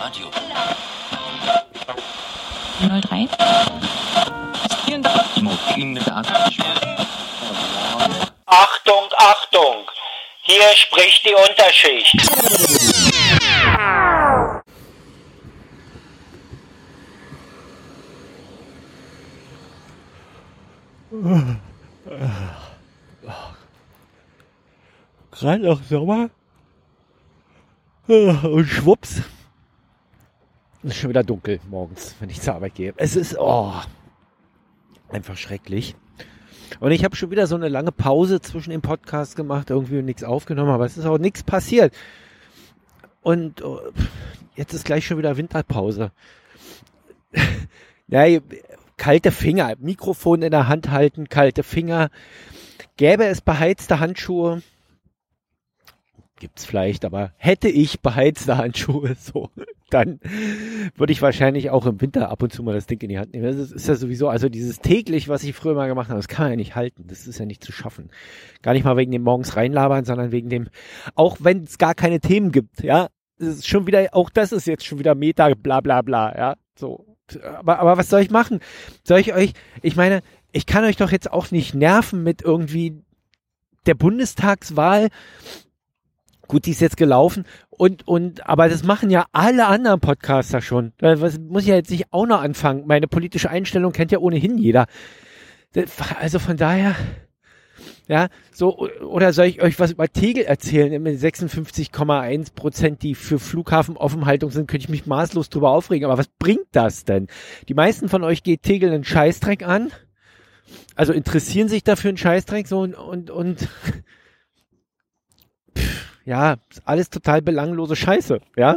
Radio. 03. Achtung, Achtung! Hier spricht die Unterschicht. Gerade noch Sommer. Und schwupps. Es ist schon wieder dunkel morgens, wenn ich zur Arbeit gehe. Es ist oh, einfach schrecklich. Und ich habe schon wieder so eine lange Pause zwischen dem Podcast gemacht, irgendwie nichts aufgenommen, aber es ist auch nichts passiert. Und oh, jetzt ist gleich schon wieder Winterpause. ja, kalte Finger, Mikrofon in der Hand halten, kalte Finger. Gäbe es beheizte Handschuhe, gibt's vielleicht, aber hätte ich beheizte Handschuhe, so, dann würde ich wahrscheinlich auch im Winter ab und zu mal das Ding in die Hand nehmen. Das ist ja sowieso, also dieses täglich, was ich früher mal gemacht habe, das kann man ja nicht halten. Das ist ja nicht zu schaffen. Gar nicht mal wegen dem morgens reinlabern, sondern wegen dem, auch wenn es gar keine Themen gibt, ja. Das ist schon wieder, auch das ist jetzt schon wieder Meta, bla bla bla, ja. So. Aber, aber was soll ich machen? Soll ich euch, ich meine, ich kann euch doch jetzt auch nicht nerven mit irgendwie der Bundestagswahl Gut, die ist jetzt gelaufen und, und, aber das machen ja alle anderen Podcaster schon. Was muss ich ja jetzt nicht auch noch anfangen? Meine politische Einstellung kennt ja ohnehin jeder. Also von daher, ja, so, oder soll ich euch was über Tegel erzählen? Mit 56,1 Prozent, die für Flughafenoffenhaltung sind, könnte ich mich maßlos drüber aufregen. Aber was bringt das denn? Die meisten von euch geht Tegel einen Scheißdreck an. Also interessieren sich dafür einen Scheißdreck so und, und, und ja, alles total belanglose Scheiße, ja.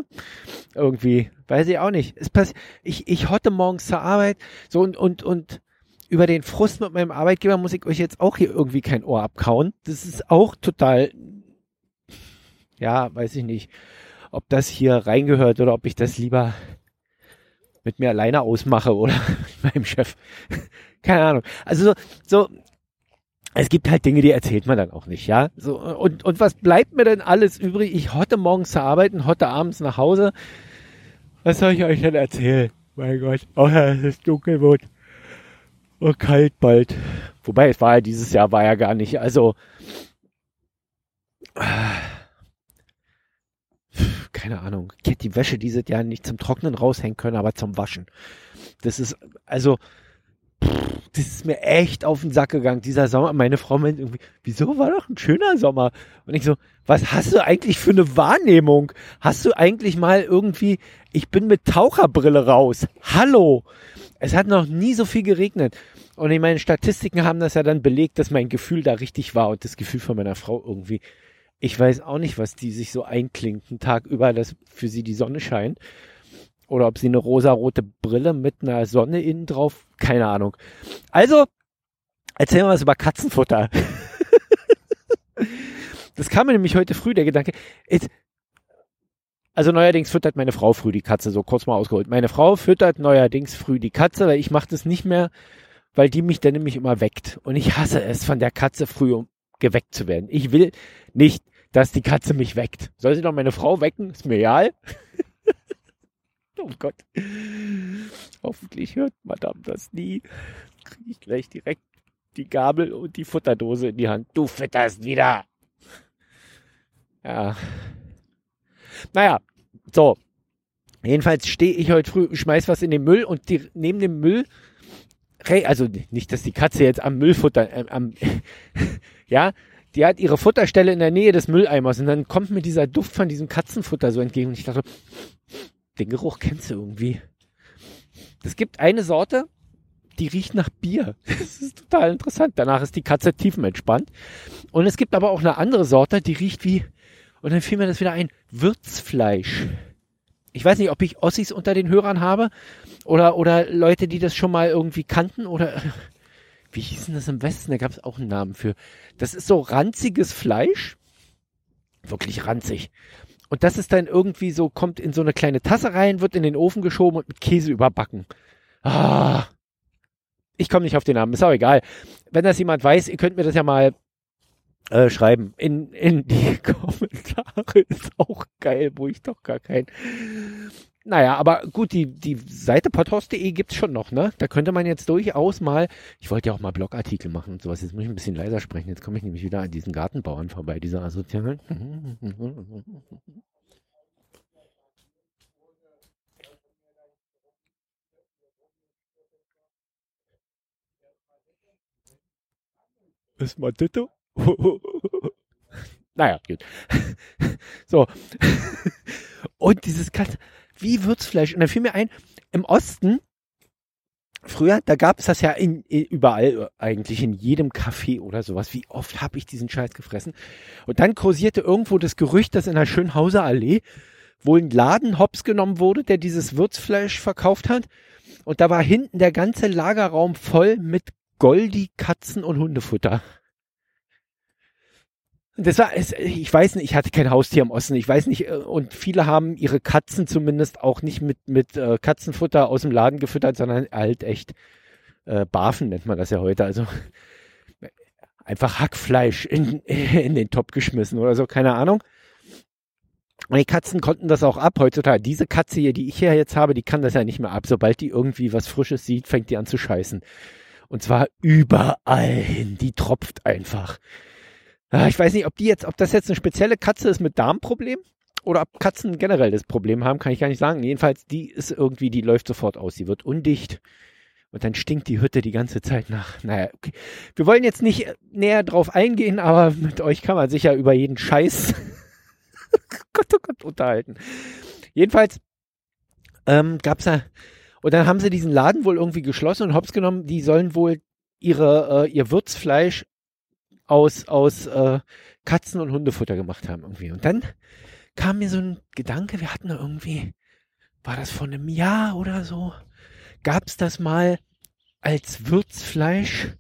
Irgendwie, weiß ich auch nicht. Es passiert, ich, ich hotte morgens zur Arbeit, so und, und, und über den Frust mit meinem Arbeitgeber muss ich euch jetzt auch hier irgendwie kein Ohr abkauen. Das ist auch total, ja, weiß ich nicht, ob das hier reingehört oder ob ich das lieber mit mir alleine ausmache oder mit meinem Chef. Keine Ahnung. Also so, so es gibt halt Dinge, die erzählt man dann auch nicht, ja. So, und, und was bleibt mir denn alles übrig? Ich hotte morgens zur Arbeit hotte abends nach Hause. Was soll ich euch denn erzählen? Mein Gott. Oh ja, es ist dunkel wird. Und kalt bald. Wobei, es war ja dieses Jahr war ja gar nicht. Also. Keine Ahnung. Ich hätte die Wäsche dieses Jahr nicht zum Trocknen raushängen können, aber zum Waschen. Das ist, also, das ist mir echt auf den Sack gegangen, dieser Sommer. Meine Frau meint irgendwie, wieso war doch ein schöner Sommer? Und ich so, was hast du eigentlich für eine Wahrnehmung? Hast du eigentlich mal irgendwie, ich bin mit Taucherbrille raus. Hallo! Es hat noch nie so viel geregnet. Und in meinen Statistiken haben das ja dann belegt, dass mein Gefühl da richtig war und das Gefühl von meiner Frau irgendwie. Ich weiß auch nicht, was die sich so einklingt, einen Tag über, dass für sie die Sonne scheint oder ob sie eine rosarote Brille mit einer Sonne innen drauf, keine Ahnung. Also, erzählen wir was über Katzenfutter. das kam mir nämlich heute früh, der Gedanke. Jetzt, also neuerdings füttert meine Frau früh die Katze, so kurz mal ausgeholt. Meine Frau füttert neuerdings früh die Katze, weil ich mache das nicht mehr, weil die mich dann nämlich immer weckt. Und ich hasse es, von der Katze früh um geweckt zu werden. Ich will nicht, dass die Katze mich weckt. Soll sie doch meine Frau wecken? Ist mir egal. Oh Gott. Hoffentlich hört Madame das nie. Kriege ich gleich direkt die Gabel und die Futterdose in die Hand. Du fütterst wieder. Ja. Naja, so. Jedenfalls stehe ich heute früh, schmeiß was in den Müll und die, neben dem Müll, also nicht, dass die Katze jetzt am Müllfutter, äh, am, ja, die hat ihre Futterstelle in der Nähe des Mülleimers und dann kommt mir dieser Duft von diesem Katzenfutter so entgegen und ich dachte, den Geruch kennst du irgendwie. Es gibt eine Sorte, die riecht nach Bier. Das ist total interessant. Danach ist die Katze tiefenentspannt. Und es gibt aber auch eine andere Sorte, die riecht wie, und dann fiel mir das wieder ein, Würzfleisch. Ich weiß nicht, ob ich Ossis unter den Hörern habe oder, oder Leute, die das schon mal irgendwie kannten oder, wie hieß denn das im Westen? Da gab es auch einen Namen für. Das ist so ranziges Fleisch. Wirklich ranzig. Und das ist dann irgendwie so, kommt in so eine kleine Tasse rein, wird in den Ofen geschoben und mit Käse überbacken. Ah. Ich komme nicht auf den Namen, ist auch egal. Wenn das jemand weiß, ihr könnt mir das ja mal äh, schreiben. In, in die Kommentare ist auch geil, wo ich doch gar kein naja, aber gut, die, die Seite pothouse.de gibt's schon noch, ne? Da könnte man jetzt durchaus mal, ich wollte ja auch mal Blogartikel machen und sowas, jetzt muss ich ein bisschen leiser sprechen, jetzt komme ich nämlich wieder an diesen Gartenbauern vorbei, dieser asozialen. Ist mal Ditto? naja, gut. so. Und dieses Kat wie Würzfleisch. Und dann fiel mir ein, im Osten, früher, da gab es das ja in, in, überall eigentlich, in jedem Café oder sowas. Wie oft habe ich diesen Scheiß gefressen? Und dann kursierte irgendwo das Gerücht, dass in der Schönhauser Allee wohl ein Laden hops genommen wurde, der dieses Würzfleisch verkauft hat. Und da war hinten der ganze Lagerraum voll mit Goldi, Katzen und Hundefutter. Das war, ich weiß nicht, ich hatte kein Haustier im Osten, ich weiß nicht, äh, und viele haben ihre Katzen zumindest auch nicht mit, mit äh, Katzenfutter aus dem Laden gefüttert, sondern halt echt äh, Barfen nennt man das ja heute, also einfach Hackfleisch in, in den Topf geschmissen oder so, keine Ahnung. Und die Katzen konnten das auch ab heutzutage. Diese Katze hier, die ich hier jetzt habe, die kann das ja nicht mehr ab. Sobald die irgendwie was Frisches sieht, fängt die an zu scheißen. Und zwar überall hin. Die tropft einfach. Ah, ich weiß nicht, ob die jetzt, ob das jetzt eine spezielle Katze ist mit Darmproblem oder ob Katzen generell das Problem haben, kann ich gar nicht sagen. Jedenfalls, die ist irgendwie, die läuft sofort aus. Sie wird undicht und dann stinkt die Hütte die ganze Zeit nach. Naja, okay. Wir wollen jetzt nicht näher drauf eingehen, aber mit euch kann man sich ja über jeden Scheiß Gott, oh Gott, unterhalten. Jedenfalls ähm, gab's da und dann haben sie diesen Laden wohl irgendwie geschlossen und hops genommen. Die sollen wohl ihre äh, ihr Würzfleisch aus, aus äh, Katzen- und Hundefutter gemacht haben irgendwie. Und dann kam mir so ein Gedanke, wir hatten da irgendwie, war das vor einem Jahr oder so, gab es das mal als Würzfleisch.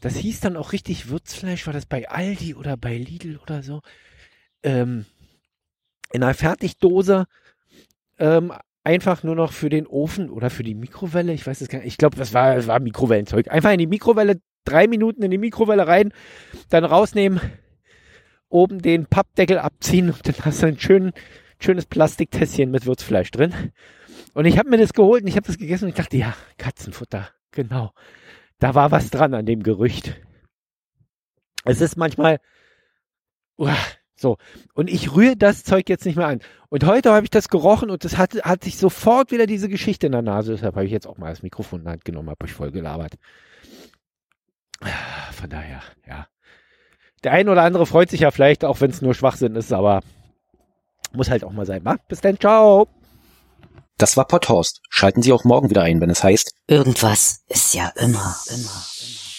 Das hieß dann auch richtig Würzfleisch, war das bei Aldi oder bei Lidl oder so. Ähm, in einer Fertigdose, ähm, einfach nur noch für den Ofen oder für die Mikrowelle. Ich weiß es gar nicht. Ich glaube, das war, das war Mikrowellenzeug. Einfach in die Mikrowelle drei Minuten in die Mikrowelle rein, dann rausnehmen, oben den Pappdeckel abziehen und dann hast du ein schön, schönes Plastiktässchen mit Würzfleisch drin. Und ich habe mir das geholt und ich habe das gegessen und ich dachte, ja, Katzenfutter, genau. Da war was dran an dem Gerücht. Es ist manchmal, uah, so. Und ich rühre das Zeug jetzt nicht mehr an. Und heute habe ich das gerochen und das hat, hat sich sofort wieder diese Geschichte in der Nase. Deshalb habe ich jetzt auch mal das Mikrofon in die Hand genommen, habe euch voll gelabert. Von daher, ja. Der ein oder andere freut sich ja vielleicht, auch wenn es nur Schwachsinn ist, aber muss halt auch mal sein. Ma? Bis dann, ciao. Das war Potthorst. Schalten Sie auch morgen wieder ein, wenn es heißt. Irgendwas ist ja immer, immer, immer.